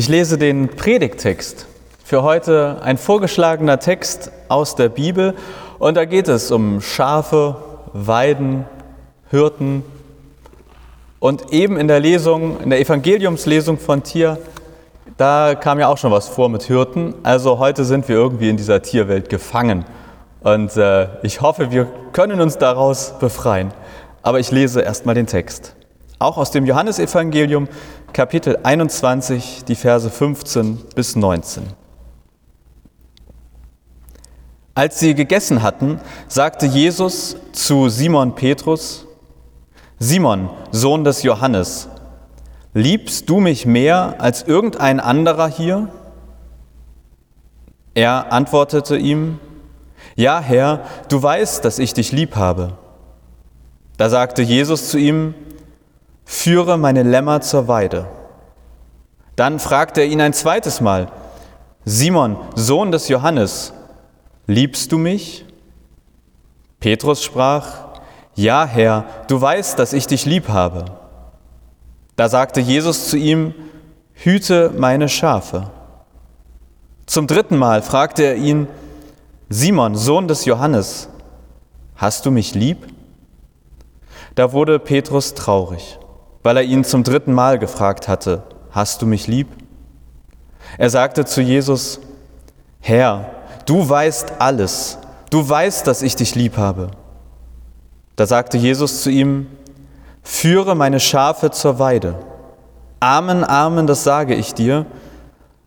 Ich lese den Predigtext. Für heute ein vorgeschlagener Text aus der Bibel und da geht es um Schafe, Weiden, Hirten und eben in der Lesung, in der Evangeliumslesung von Tier, da kam ja auch schon was vor mit Hirten. Also heute sind wir irgendwie in dieser Tierwelt gefangen und äh, ich hoffe, wir können uns daraus befreien. Aber ich lese erstmal den Text. Auch aus dem Johannesevangelium, Kapitel 21, die Verse 15 bis 19. Als sie gegessen hatten, sagte Jesus zu Simon Petrus, Simon, Sohn des Johannes, liebst du mich mehr als irgendein anderer hier? Er antwortete ihm, Ja, Herr, du weißt, dass ich dich lieb habe. Da sagte Jesus zu ihm, Führe meine Lämmer zur Weide. Dann fragte er ihn ein zweites Mal, Simon, Sohn des Johannes, liebst du mich? Petrus sprach, Ja, Herr, du weißt, dass ich dich lieb habe. Da sagte Jesus zu ihm, Hüte meine Schafe. Zum dritten Mal fragte er ihn, Simon, Sohn des Johannes, hast du mich lieb? Da wurde Petrus traurig weil er ihn zum dritten Mal gefragt hatte, hast du mich lieb? Er sagte zu Jesus, Herr, du weißt alles, du weißt, dass ich dich lieb habe. Da sagte Jesus zu ihm, führe meine Schafe zur Weide. Amen, Amen, das sage ich dir.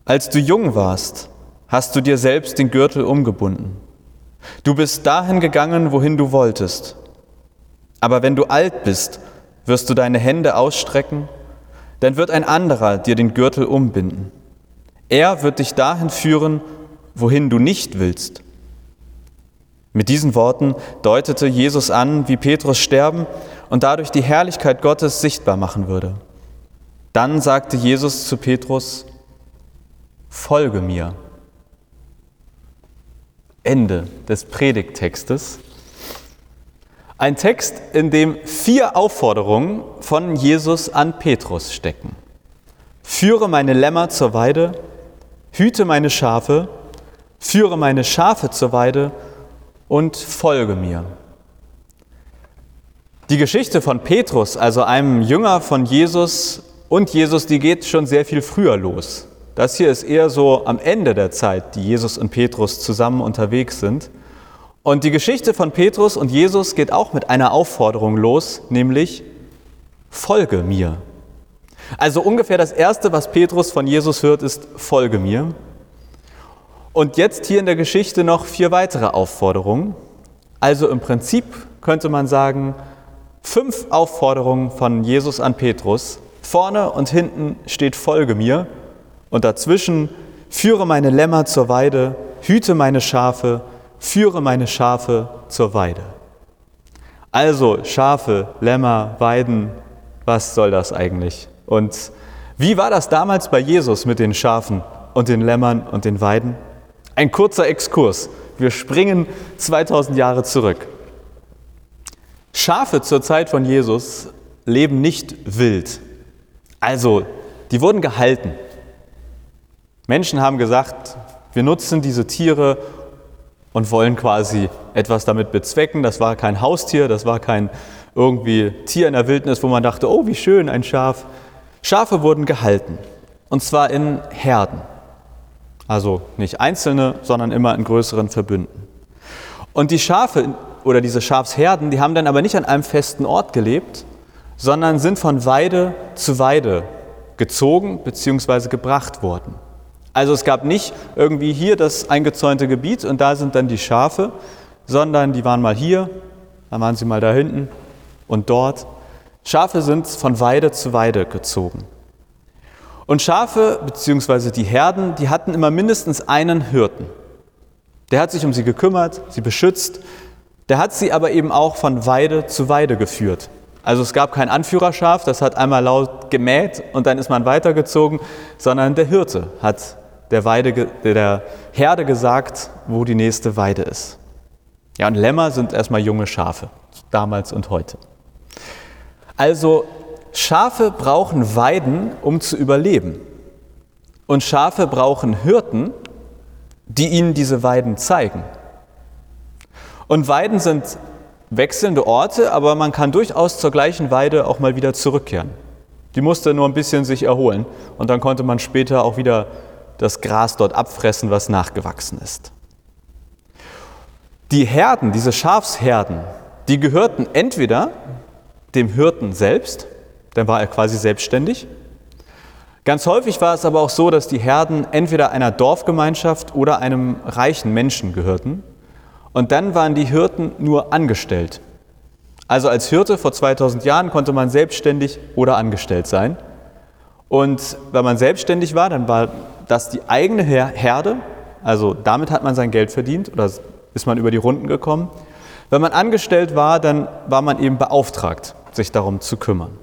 Als du jung warst, hast du dir selbst den Gürtel umgebunden. Du bist dahin gegangen, wohin du wolltest. Aber wenn du alt bist wirst du deine Hände ausstrecken, dann wird ein anderer dir den Gürtel umbinden. Er wird dich dahin führen, wohin du nicht willst. Mit diesen Worten deutete Jesus an, wie Petrus sterben und dadurch die Herrlichkeit Gottes sichtbar machen würde. Dann sagte Jesus zu Petrus, Folge mir. Ende des Predigttextes. Ein Text, in dem vier Aufforderungen von Jesus an Petrus stecken. Führe meine Lämmer zur Weide, hüte meine Schafe, führe meine Schafe zur Weide und folge mir. Die Geschichte von Petrus, also einem Jünger von Jesus und Jesus, die geht schon sehr viel früher los. Das hier ist eher so am Ende der Zeit, die Jesus und Petrus zusammen unterwegs sind. Und die Geschichte von Petrus und Jesus geht auch mit einer Aufforderung los, nämlich folge mir. Also ungefähr das Erste, was Petrus von Jesus hört, ist folge mir. Und jetzt hier in der Geschichte noch vier weitere Aufforderungen. Also im Prinzip könnte man sagen, fünf Aufforderungen von Jesus an Petrus. Vorne und hinten steht folge mir und dazwischen führe meine Lämmer zur Weide, hüte meine Schafe, führe meine Schafe zur Weide. Also Schafe, Lämmer, Weiden, was soll das eigentlich? Und wie war das damals bei Jesus mit den Schafen und den Lämmern und den Weiden? Ein kurzer Exkurs. Wir springen 2000 Jahre zurück. Schafe zur Zeit von Jesus leben nicht wild. Also, die wurden gehalten. Menschen haben gesagt, wir nutzen diese Tiere, und wollen quasi etwas damit bezwecken. Das war kein Haustier, das war kein irgendwie Tier in der Wildnis, wo man dachte, oh, wie schön, ein Schaf. Schafe wurden gehalten und zwar in Herden. Also nicht einzelne, sondern immer in größeren Verbünden. Und die Schafe oder diese Schafsherden, die haben dann aber nicht an einem festen Ort gelebt, sondern sind von Weide zu Weide gezogen bzw. gebracht worden. Also es gab nicht irgendwie hier das eingezäunte Gebiet und da sind dann die Schafe, sondern die waren mal hier, dann waren sie mal da hinten und dort. Schafe sind von Weide zu Weide gezogen. Und Schafe bzw. die Herden, die hatten immer mindestens einen Hirten. Der hat sich um sie gekümmert, sie beschützt. Der hat sie aber eben auch von Weide zu Weide geführt. Also es gab kein Anführerschaf, das hat einmal laut gemäht und dann ist man weitergezogen, sondern der Hirte hat der, Weide, der Herde gesagt, wo die nächste Weide ist. Ja, und Lämmer sind erstmal junge Schafe, damals und heute. Also Schafe brauchen Weiden, um zu überleben. Und Schafe brauchen Hirten, die ihnen diese Weiden zeigen. Und Weiden sind wechselnde Orte, aber man kann durchaus zur gleichen Weide auch mal wieder zurückkehren. Die musste nur ein bisschen sich erholen und dann konnte man später auch wieder das Gras dort abfressen, was nachgewachsen ist. Die Herden, diese Schafsherden, die gehörten entweder dem Hirten selbst, dann war er quasi selbstständig. Ganz häufig war es aber auch so, dass die Herden entweder einer Dorfgemeinschaft oder einem reichen Menschen gehörten. Und dann waren die Hirten nur angestellt. Also als Hirte vor 2000 Jahren konnte man selbstständig oder angestellt sein. Und wenn man selbstständig war, dann war das die eigene Herde, also damit hat man sein Geld verdient oder ist man über die Runden gekommen. Wenn man angestellt war, dann war man eben beauftragt, sich darum zu kümmern.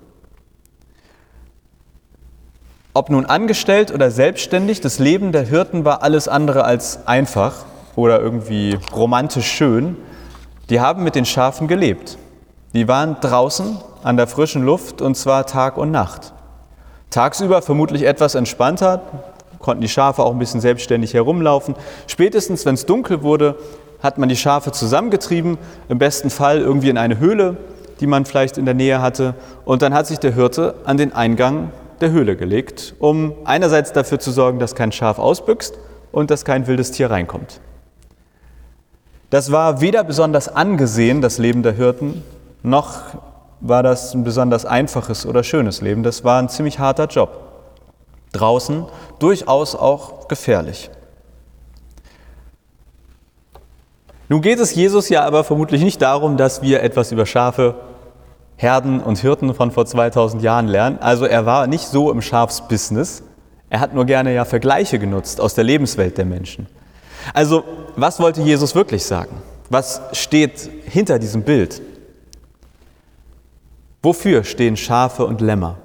Ob nun angestellt oder selbstständig, das Leben der Hirten war alles andere als einfach oder irgendwie romantisch schön. Die haben mit den Schafen gelebt. Die waren draußen an der frischen Luft und zwar Tag und Nacht. Tagsüber vermutlich etwas entspannter, konnten die Schafe auch ein bisschen selbstständig herumlaufen. Spätestens, wenn es dunkel wurde, hat man die Schafe zusammengetrieben, im besten Fall irgendwie in eine Höhle, die man vielleicht in der Nähe hatte. Und dann hat sich der Hirte an den Eingang der Höhle gelegt, um einerseits dafür zu sorgen, dass kein Schaf ausbüchst und dass kein wildes Tier reinkommt. Das war weder besonders angesehen, das Leben der Hirten, noch war das ein besonders einfaches oder schönes Leben. Das war ein ziemlich harter Job. Draußen durchaus auch gefährlich. Nun geht es Jesus ja aber vermutlich nicht darum, dass wir etwas über Schafe, Herden und Hirten von vor 2000 Jahren lernen. Also er war nicht so im Schafsbusiness. Er hat nur gerne ja Vergleiche genutzt aus der Lebenswelt der Menschen. Also was wollte Jesus wirklich sagen? Was steht hinter diesem Bild? Wofür stehen Schafe und Lämmer?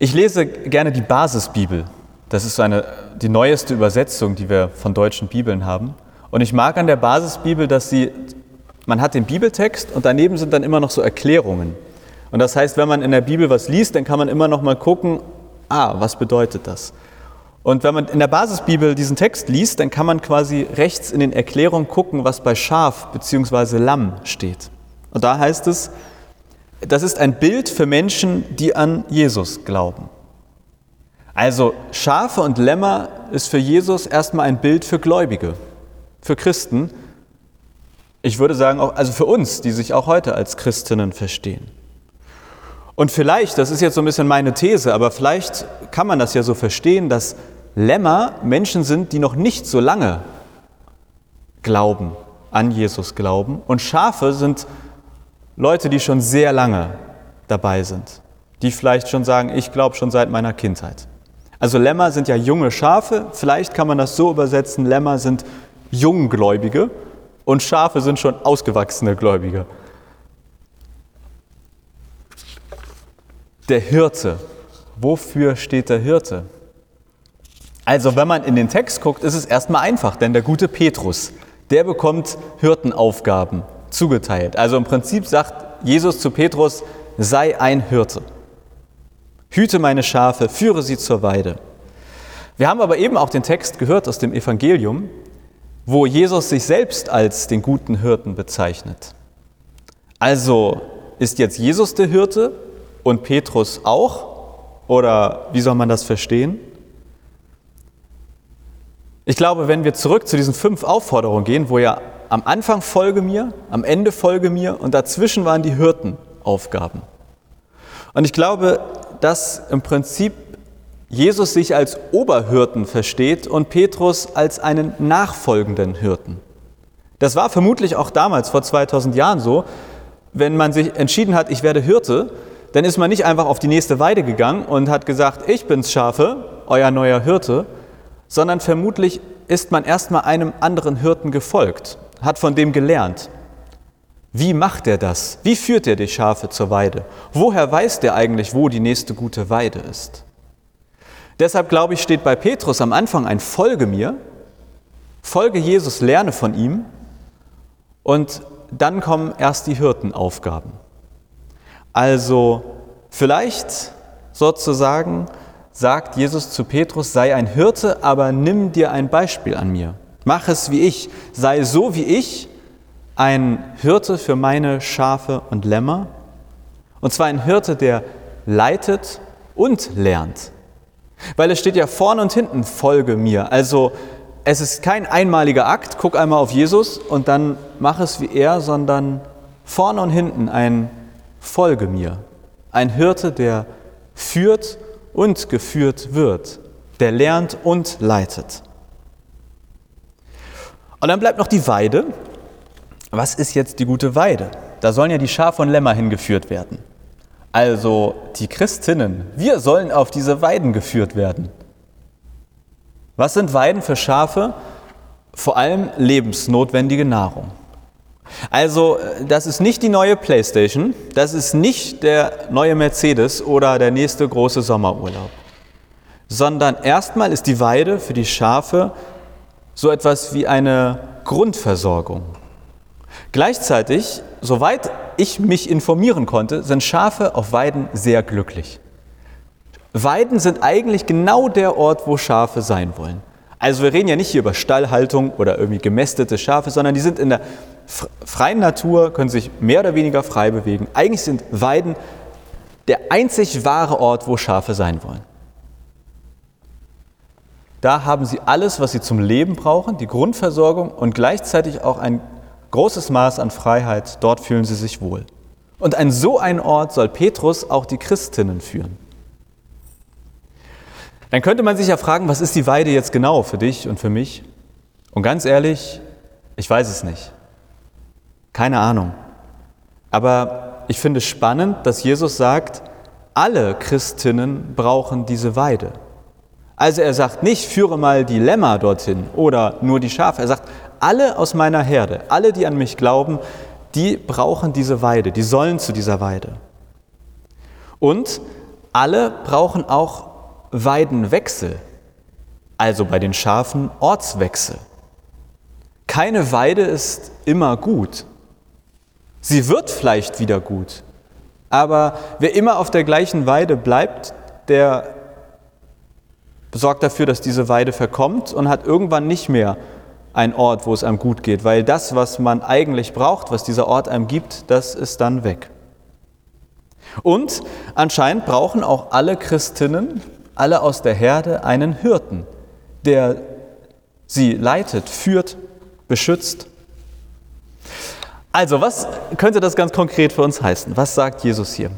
Ich lese gerne die Basisbibel das ist eine, die neueste Übersetzung, die wir von deutschen Bibeln haben. Und ich mag an der Basisbibel, dass sie, man hat den Bibeltext und daneben sind dann immer noch so Erklärungen. Und das heißt, wenn man in der Bibel was liest, dann kann man immer noch mal gucken, ah, was bedeutet das? Und wenn man in der Basisbibel diesen Text liest, dann kann man quasi rechts in den Erklärungen gucken, was bei Schaf bzw. Lamm steht. Und da heißt es, das ist ein Bild für Menschen, die an Jesus glauben. Also Schafe und Lämmer ist für Jesus erstmal ein Bild für Gläubige, für Christen. Ich würde sagen, auch, also für uns, die sich auch heute als Christinnen verstehen. Und vielleicht, das ist jetzt so ein bisschen meine These, aber vielleicht kann man das ja so verstehen, dass Lämmer Menschen sind, die noch nicht so lange glauben, an Jesus glauben. Und Schafe sind Leute, die schon sehr lange dabei sind, die vielleicht schon sagen, ich glaube schon seit meiner Kindheit. Also Lämmer sind ja junge Schafe, vielleicht kann man das so übersetzen, Lämmer sind Junggläubige und Schafe sind schon ausgewachsene Gläubige. Der Hirte. Wofür steht der Hirte? Also wenn man in den Text guckt, ist es erstmal einfach, denn der gute Petrus, der bekommt Hirtenaufgaben zugeteilt. Also im Prinzip sagt Jesus zu Petrus, sei ein Hirte. Hüte meine Schafe, führe sie zur Weide. Wir haben aber eben auch den Text gehört aus dem Evangelium, wo Jesus sich selbst als den guten Hirten bezeichnet. Also ist jetzt Jesus der Hirte und Petrus auch? Oder wie soll man das verstehen? Ich glaube, wenn wir zurück zu diesen fünf Aufforderungen gehen, wo ja am Anfang folge mir, am Ende folge mir und dazwischen waren die Hirtenaufgaben. Und ich glaube, dass im Prinzip Jesus sich als Oberhirten versteht und Petrus als einen nachfolgenden Hirten. Das war vermutlich auch damals, vor 2000 Jahren so. Wenn man sich entschieden hat, ich werde Hirte, dann ist man nicht einfach auf die nächste Weide gegangen und hat gesagt, ich bin's Schafe, euer neuer Hirte, sondern vermutlich ist man erstmal einem anderen Hirten gefolgt, hat von dem gelernt. Wie macht er das? Wie führt er die Schafe zur Weide? Woher weiß der eigentlich, wo die nächste gute Weide ist? Deshalb glaube ich, steht bei Petrus am Anfang ein Folge mir, folge Jesus, lerne von ihm und dann kommen erst die Hirtenaufgaben. Also vielleicht sozusagen sagt Jesus zu Petrus, sei ein Hirte, aber nimm dir ein Beispiel an mir. Mach es wie ich, sei so wie ich, ein Hirte für meine Schafe und Lämmer. Und zwar ein Hirte, der leitet und lernt. Weil es steht ja vorne und hinten, folge mir. Also es ist kein einmaliger Akt, guck einmal auf Jesus und dann mach es wie er, sondern vorne und hinten ein Folge mir. Ein Hirte, der führt und geführt wird, der lernt und leitet. Und dann bleibt noch die Weide. Was ist jetzt die gute Weide? Da sollen ja die Schafe und Lämmer hingeführt werden. Also die Christinnen, wir sollen auf diese Weiden geführt werden. Was sind Weiden für Schafe? Vor allem lebensnotwendige Nahrung. Also das ist nicht die neue Playstation, das ist nicht der neue Mercedes oder der nächste große Sommerurlaub, sondern erstmal ist die Weide für die Schafe so etwas wie eine Grundversorgung. Gleichzeitig, soweit ich mich informieren konnte, sind Schafe auf Weiden sehr glücklich. Weiden sind eigentlich genau der Ort, wo Schafe sein wollen. Also wir reden ja nicht hier über Stallhaltung oder irgendwie gemästete Schafe, sondern die sind in der freien Natur, können sich mehr oder weniger frei bewegen. Eigentlich sind Weiden der einzig wahre Ort, wo Schafe sein wollen. Da haben sie alles, was sie zum Leben brauchen, die Grundversorgung und gleichzeitig auch ein großes Maß an Freiheit, dort fühlen sie sich wohl. Und an so einen Ort soll Petrus auch die Christinnen führen. Dann könnte man sich ja fragen, was ist die Weide jetzt genau für dich und für mich? Und ganz ehrlich, ich weiß es nicht. Keine Ahnung. Aber ich finde es spannend, dass Jesus sagt, alle Christinnen brauchen diese Weide. Also er sagt nicht, führe mal die Lämmer dorthin oder nur die Schafe. Er sagt, alle aus meiner Herde, alle, die an mich glauben, die brauchen diese Weide, die sollen zu dieser Weide. Und alle brauchen auch Weidenwechsel, also bei den Schafen Ortswechsel. Keine Weide ist immer gut. Sie wird vielleicht wieder gut, aber wer immer auf der gleichen Weide bleibt, der sorgt dafür, dass diese Weide verkommt und hat irgendwann nicht mehr ein Ort, wo es einem gut geht, weil das, was man eigentlich braucht, was dieser Ort einem gibt, das ist dann weg. Und anscheinend brauchen auch alle Christinnen, alle aus der Herde, einen Hirten, der sie leitet, führt, beschützt. Also, was könnte das ganz konkret für uns heißen? Was sagt Jesus hier?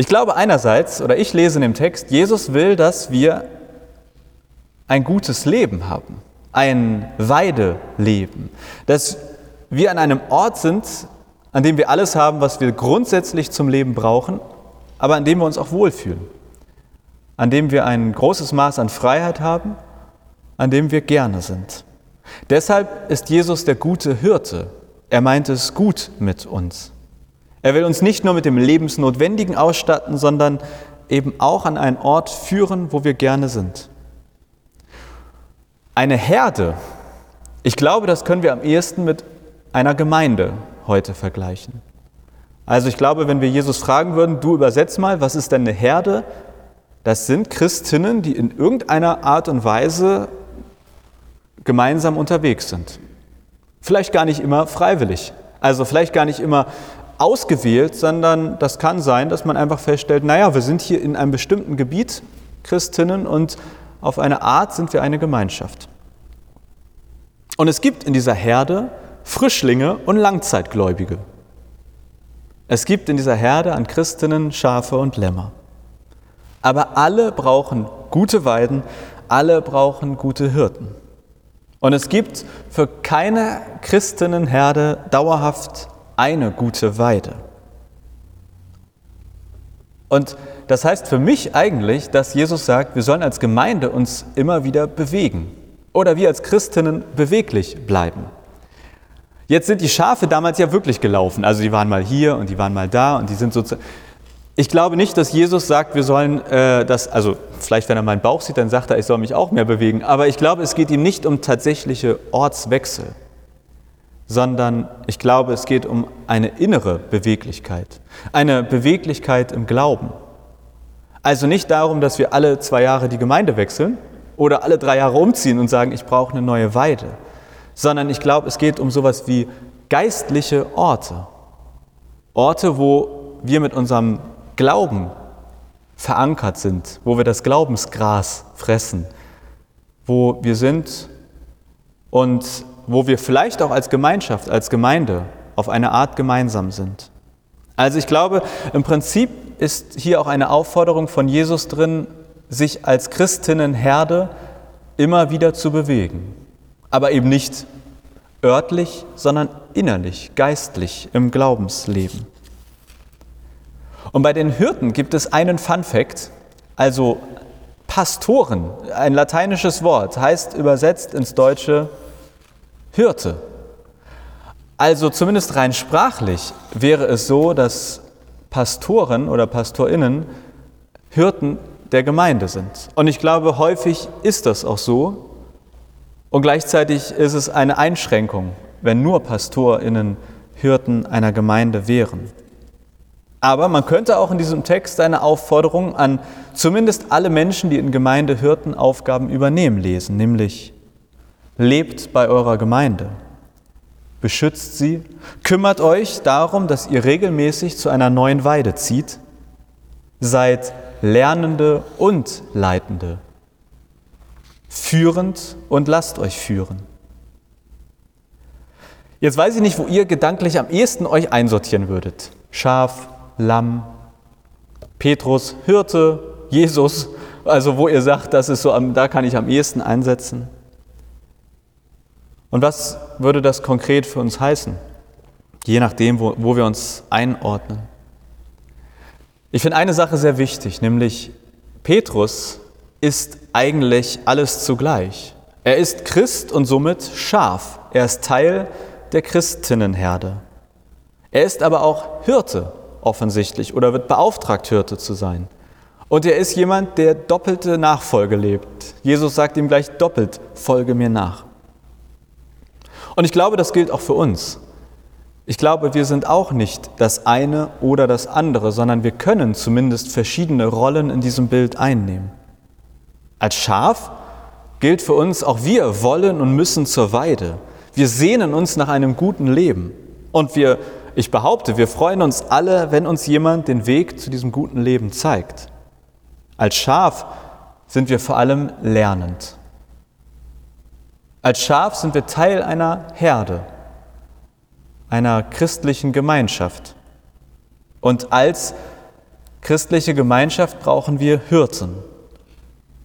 Ich glaube einerseits, oder ich lese in dem Text, Jesus will, dass wir ein gutes Leben haben ein Weideleben, dass wir an einem Ort sind, an dem wir alles haben, was wir grundsätzlich zum Leben brauchen, aber an dem wir uns auch wohlfühlen, an dem wir ein großes Maß an Freiheit haben, an dem wir gerne sind. Deshalb ist Jesus der gute Hirte. Er meint es gut mit uns. Er will uns nicht nur mit dem Lebensnotwendigen ausstatten, sondern eben auch an einen Ort führen, wo wir gerne sind. Eine Herde, ich glaube, das können wir am ehesten mit einer Gemeinde heute vergleichen. Also ich glaube, wenn wir Jesus fragen würden, du übersetz mal, was ist denn eine Herde? Das sind Christinnen, die in irgendeiner Art und Weise gemeinsam unterwegs sind. Vielleicht gar nicht immer freiwillig, also vielleicht gar nicht immer ausgewählt, sondern das kann sein, dass man einfach feststellt, naja, wir sind hier in einem bestimmten Gebiet, Christinnen, und auf eine Art sind wir eine Gemeinschaft. Und es gibt in dieser Herde Frischlinge und Langzeitgläubige. Es gibt in dieser Herde an Christinnen Schafe und Lämmer. Aber alle brauchen gute Weiden, alle brauchen gute Hirten. Und es gibt für keine Christinnenherde dauerhaft eine gute Weide. Und das heißt für mich eigentlich, dass Jesus sagt, wir sollen als Gemeinde uns immer wieder bewegen oder wir als Christinnen beweglich bleiben. Jetzt sind die Schafe damals ja wirklich gelaufen, also die waren mal hier und die waren mal da und die sind so. Ich glaube nicht, dass Jesus sagt, wir sollen äh, das, also vielleicht wenn er meinen Bauch sieht, dann sagt er, ich soll mich auch mehr bewegen, aber ich glaube, es geht ihm nicht um tatsächliche Ortswechsel, sondern ich glaube, es geht um eine innere Beweglichkeit, eine Beweglichkeit im Glauben. Also nicht darum, dass wir alle zwei Jahre die Gemeinde wechseln oder alle drei Jahre umziehen und sagen, ich brauche eine neue Weide, sondern ich glaube, es geht um sowas wie geistliche Orte. Orte, wo wir mit unserem Glauben verankert sind, wo wir das Glaubensgras fressen, wo wir sind und wo wir vielleicht auch als Gemeinschaft, als Gemeinde auf eine Art gemeinsam sind. Also ich glaube, im Prinzip ist hier auch eine Aufforderung von Jesus drin, sich als Christinnenherde immer wieder zu bewegen. Aber eben nicht örtlich, sondern innerlich, geistlich im Glaubensleben. Und bei den Hirten gibt es einen Fun fact, also Pastoren, ein lateinisches Wort, heißt übersetzt ins Deutsche Hirte. Also zumindest rein sprachlich wäre es so, dass Pastoren oder Pastorinnen Hirten der Gemeinde sind. Und ich glaube, häufig ist das auch so. Und gleichzeitig ist es eine Einschränkung, wenn nur Pastorinnen Hirten einer Gemeinde wären. Aber man könnte auch in diesem Text eine Aufforderung an zumindest alle Menschen, die in Gemeinde Hirtenaufgaben übernehmen, lesen, nämlich lebt bei eurer Gemeinde, beschützt sie, kümmert euch darum, dass ihr regelmäßig zu einer neuen Weide zieht, seid Lernende und Leitende, führend und lasst euch führen. Jetzt weiß ich nicht, wo ihr gedanklich am ehesten euch einsortieren würdet. Schaf, Lamm, Petrus, Hirte, Jesus, also wo ihr sagt, das ist so, da kann ich am ehesten einsetzen. Und was würde das konkret für uns heißen? Je nachdem, wo, wo wir uns einordnen. Ich finde eine Sache sehr wichtig, nämlich Petrus ist eigentlich alles zugleich. Er ist Christ und somit Schaf. Er ist Teil der Christinnenherde. Er ist aber auch Hirte offensichtlich oder wird beauftragt, Hirte zu sein. Und er ist jemand, der doppelte Nachfolge lebt. Jesus sagt ihm gleich doppelt, folge mir nach. Und ich glaube, das gilt auch für uns. Ich glaube, wir sind auch nicht das eine oder das andere, sondern wir können zumindest verschiedene Rollen in diesem Bild einnehmen. Als Schaf gilt für uns, auch wir wollen und müssen zur Weide. Wir sehnen uns nach einem guten Leben. Und wir ich behaupte, wir freuen uns alle, wenn uns jemand den Weg zu diesem guten Leben zeigt. Als Schaf sind wir vor allem lernend. Als Schaf sind wir Teil einer Herde, einer christlichen Gemeinschaft. Und als christliche Gemeinschaft brauchen wir Hirten,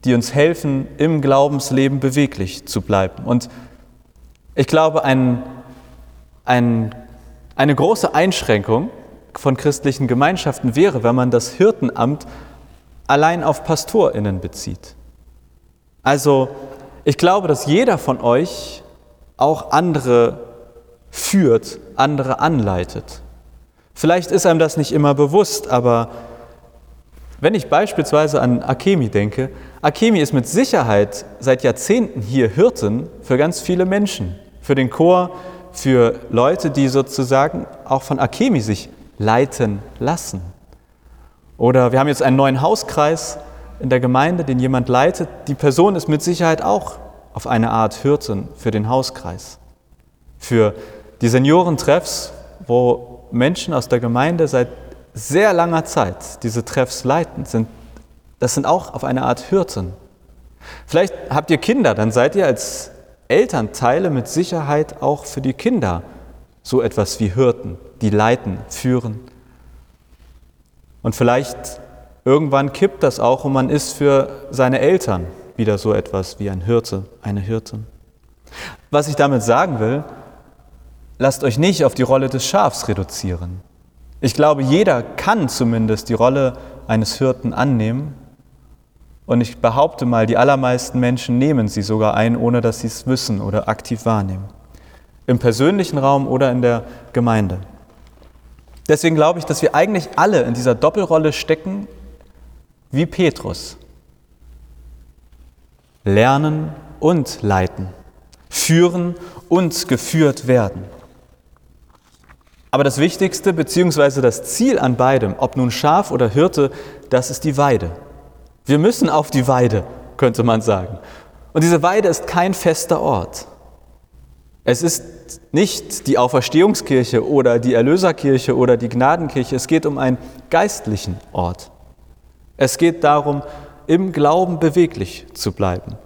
die uns helfen, im Glaubensleben beweglich zu bleiben. Und ich glaube, ein, ein eine große Einschränkung von christlichen Gemeinschaften wäre, wenn man das Hirtenamt allein auf Pastorinnen bezieht. Also ich glaube, dass jeder von euch auch andere führt, andere anleitet. Vielleicht ist einem das nicht immer bewusst, aber wenn ich beispielsweise an Akemi denke, Akemi ist mit Sicherheit seit Jahrzehnten hier Hirten für ganz viele Menschen, für den Chor, für Leute, die sozusagen auch von Akemi sich leiten lassen. Oder wir haben jetzt einen neuen Hauskreis in der Gemeinde, den jemand leitet. Die Person ist mit Sicherheit auch auf eine Art Hirten für den Hauskreis. Für die Seniorentreffs, wo Menschen aus der Gemeinde seit sehr langer Zeit diese Treffs leiten, sind, das sind auch auf eine Art Hirten. Vielleicht habt ihr Kinder, dann seid ihr als Elternteile mit Sicherheit auch für die Kinder so etwas wie Hirten, die leiten, führen. Und vielleicht irgendwann kippt das auch und man ist für seine Eltern wieder so etwas wie ein Hirte, eine Hirtin. Was ich damit sagen will, lasst euch nicht auf die Rolle des Schafs reduzieren. Ich glaube, jeder kann zumindest die Rolle eines Hirten annehmen und ich behaupte mal, die allermeisten Menschen nehmen sie sogar ein, ohne dass sie es wissen oder aktiv wahrnehmen. Im persönlichen Raum oder in der Gemeinde. Deswegen glaube ich, dass wir eigentlich alle in dieser Doppelrolle stecken, wie Petrus. Lernen und leiten. Führen und geführt werden. Aber das Wichtigste bzw. das Ziel an beidem, ob nun Schaf oder Hirte, das ist die Weide. Wir müssen auf die Weide, könnte man sagen. Und diese Weide ist kein fester Ort. Es ist nicht die Auferstehungskirche oder die Erlöserkirche oder die Gnadenkirche. Es geht um einen geistlichen Ort. Es geht darum, im Glauben beweglich zu bleiben.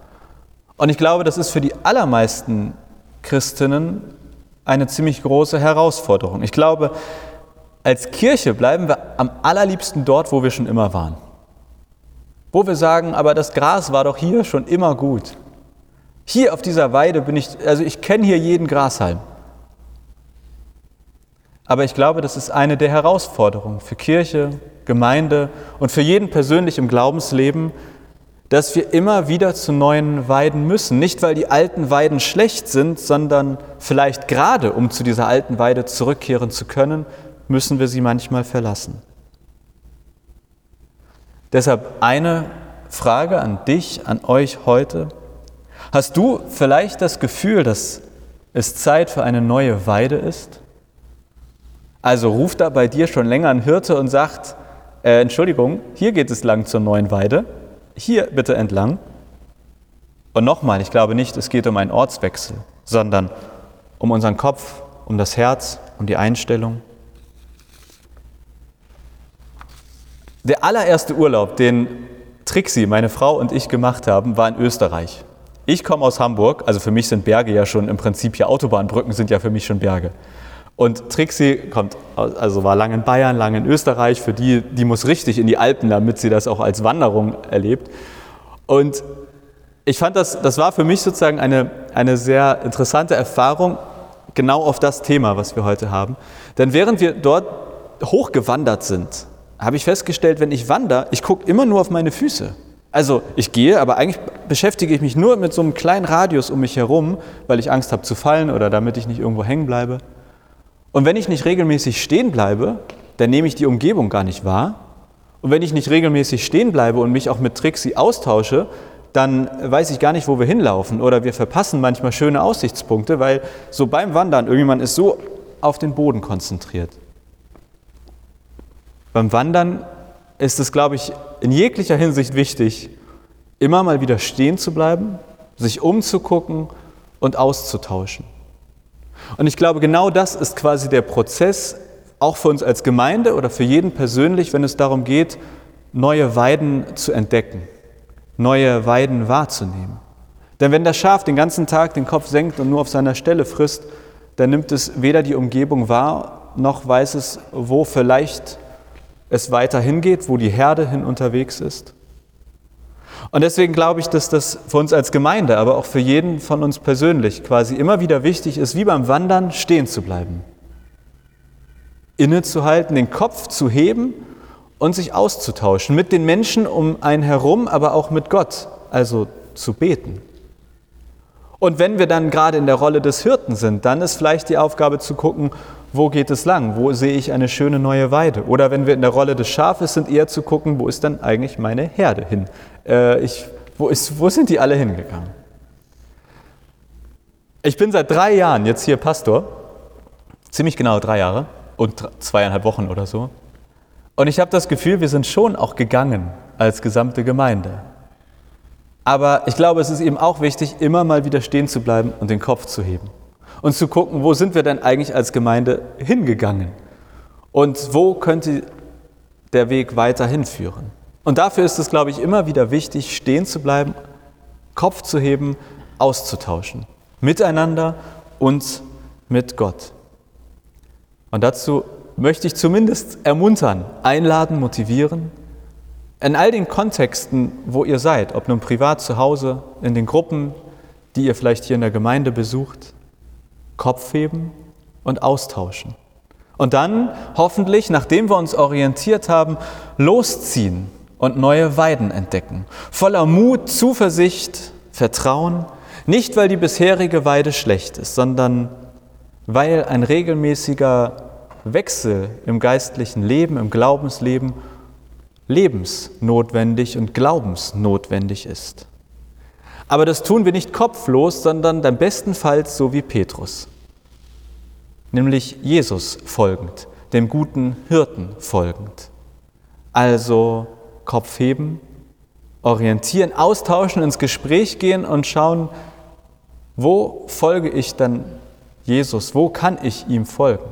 Und ich glaube, das ist für die allermeisten Christinnen eine ziemlich große Herausforderung. Ich glaube, als Kirche bleiben wir am allerliebsten dort, wo wir schon immer waren. Wo wir sagen, aber das Gras war doch hier schon immer gut. Hier auf dieser Weide bin ich, also ich kenne hier jeden Grashalm. Aber ich glaube, das ist eine der Herausforderungen für Kirche, Gemeinde und für jeden persönlich im Glaubensleben, dass wir immer wieder zu neuen Weiden müssen. Nicht, weil die alten Weiden schlecht sind, sondern vielleicht gerade, um zu dieser alten Weide zurückkehren zu können, müssen wir sie manchmal verlassen. Deshalb eine Frage an dich, an euch heute. Hast du vielleicht das Gefühl, dass es Zeit für eine neue Weide ist? Also ruft da bei dir schon länger ein Hirte und sagt, äh, Entschuldigung, hier geht es lang zur neuen Weide, hier bitte entlang. Und nochmal, ich glaube nicht, es geht um einen Ortswechsel, sondern um unseren Kopf, um das Herz, um die Einstellung. Der allererste Urlaub, den Trixie, meine Frau und ich gemacht haben, war in Österreich. Ich komme aus Hamburg, also für mich sind Berge ja schon im Prinzip hier Autobahnbrücken sind ja für mich schon Berge. Und Trixie kommt, also war lange in Bayern, lange in Österreich. Für die, die muss richtig in die Alpen, damit sie das auch als Wanderung erlebt. Und ich fand das, das war für mich sozusagen eine, eine sehr interessante Erfahrung, genau auf das Thema, was wir heute haben. Denn während wir dort hochgewandert sind, habe ich festgestellt, wenn ich wandere, ich gucke immer nur auf meine Füße. Also ich gehe, aber eigentlich beschäftige ich mich nur mit so einem kleinen Radius um mich herum, weil ich Angst habe zu fallen oder damit ich nicht irgendwo hängen bleibe. Und wenn ich nicht regelmäßig stehen bleibe, dann nehme ich die Umgebung gar nicht wahr. Und wenn ich nicht regelmäßig stehen bleibe und mich auch mit Trixie austausche, dann weiß ich gar nicht, wo wir hinlaufen. Oder wir verpassen manchmal schöne Aussichtspunkte, weil so beim Wandern irgendjemand ist so auf den Boden konzentriert. Beim Wandern ist es, glaube ich, in jeglicher Hinsicht wichtig, immer mal wieder stehen zu bleiben, sich umzugucken und auszutauschen. Und ich glaube, genau das ist quasi der Prozess, auch für uns als Gemeinde oder für jeden persönlich, wenn es darum geht, neue Weiden zu entdecken, neue Weiden wahrzunehmen. Denn wenn das Schaf den ganzen Tag den Kopf senkt und nur auf seiner Stelle frisst, dann nimmt es weder die Umgebung wahr, noch weiß es, wo vielleicht es weiter hingeht, wo die Herde hin unterwegs ist. Und deswegen glaube ich, dass das für uns als Gemeinde, aber auch für jeden von uns persönlich quasi immer wieder wichtig ist, wie beim Wandern stehen zu bleiben. Innezuhalten, den Kopf zu heben und sich auszutauschen mit den Menschen um einen herum, aber auch mit Gott, also zu beten. Und wenn wir dann gerade in der Rolle des Hirten sind, dann ist vielleicht die Aufgabe zu gucken, wo geht es lang? Wo sehe ich eine schöne neue Weide? Oder wenn wir in der Rolle des Schafes sind, eher zu gucken, wo ist dann eigentlich meine Herde hin? Äh, ich, wo, ist, wo sind die alle hingegangen? Ich bin seit drei Jahren jetzt hier Pastor, ziemlich genau drei Jahre und zweieinhalb Wochen oder so. Und ich habe das Gefühl, wir sind schon auch gegangen als gesamte Gemeinde. Aber ich glaube, es ist eben auch wichtig, immer mal wieder stehen zu bleiben und den Kopf zu heben und zu gucken, wo sind wir denn eigentlich als Gemeinde hingegangen und wo könnte der Weg weiter hinführen. Und dafür ist es, glaube ich, immer wieder wichtig, stehen zu bleiben, Kopf zu heben, auszutauschen. Miteinander und mit Gott. Und dazu möchte ich zumindest ermuntern, einladen, motivieren, in all den Kontexten, wo ihr seid, ob nun privat zu Hause, in den Gruppen, die ihr vielleicht hier in der Gemeinde besucht, Kopf heben und austauschen. Und dann hoffentlich, nachdem wir uns orientiert haben, losziehen und neue Weiden entdecken. Voller Mut, Zuversicht, Vertrauen, nicht weil die bisherige Weide schlecht ist, sondern weil ein regelmäßiger Wechsel im geistlichen Leben, im Glaubensleben lebensnotwendig und glaubensnotwendig ist. Aber das tun wir nicht kopflos, sondern dann bestenfalls so wie Petrus, nämlich Jesus folgend, dem guten Hirten folgend. Also Kopf heben orientieren, austauschen, ins Gespräch gehen und schauen, wo folge ich dann Jesus? Wo kann ich ihm folgen?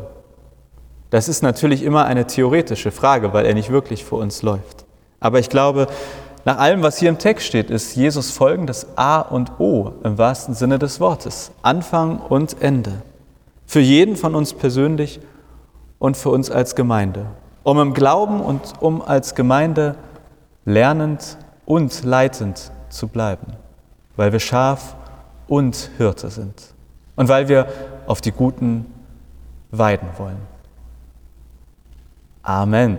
Das ist natürlich immer eine theoretische Frage, weil er nicht wirklich vor uns läuft. Aber ich glaube, nach allem, was hier im Text steht, ist Jesus folgen das A und O im wahrsten Sinne des Wortes. Anfang und Ende. Für jeden von uns persönlich und für uns als Gemeinde. Um im Glauben und um als Gemeinde lernend und leitend zu bleiben. Weil wir Schaf und Hirte sind. Und weil wir auf die Guten weiden wollen. Amen.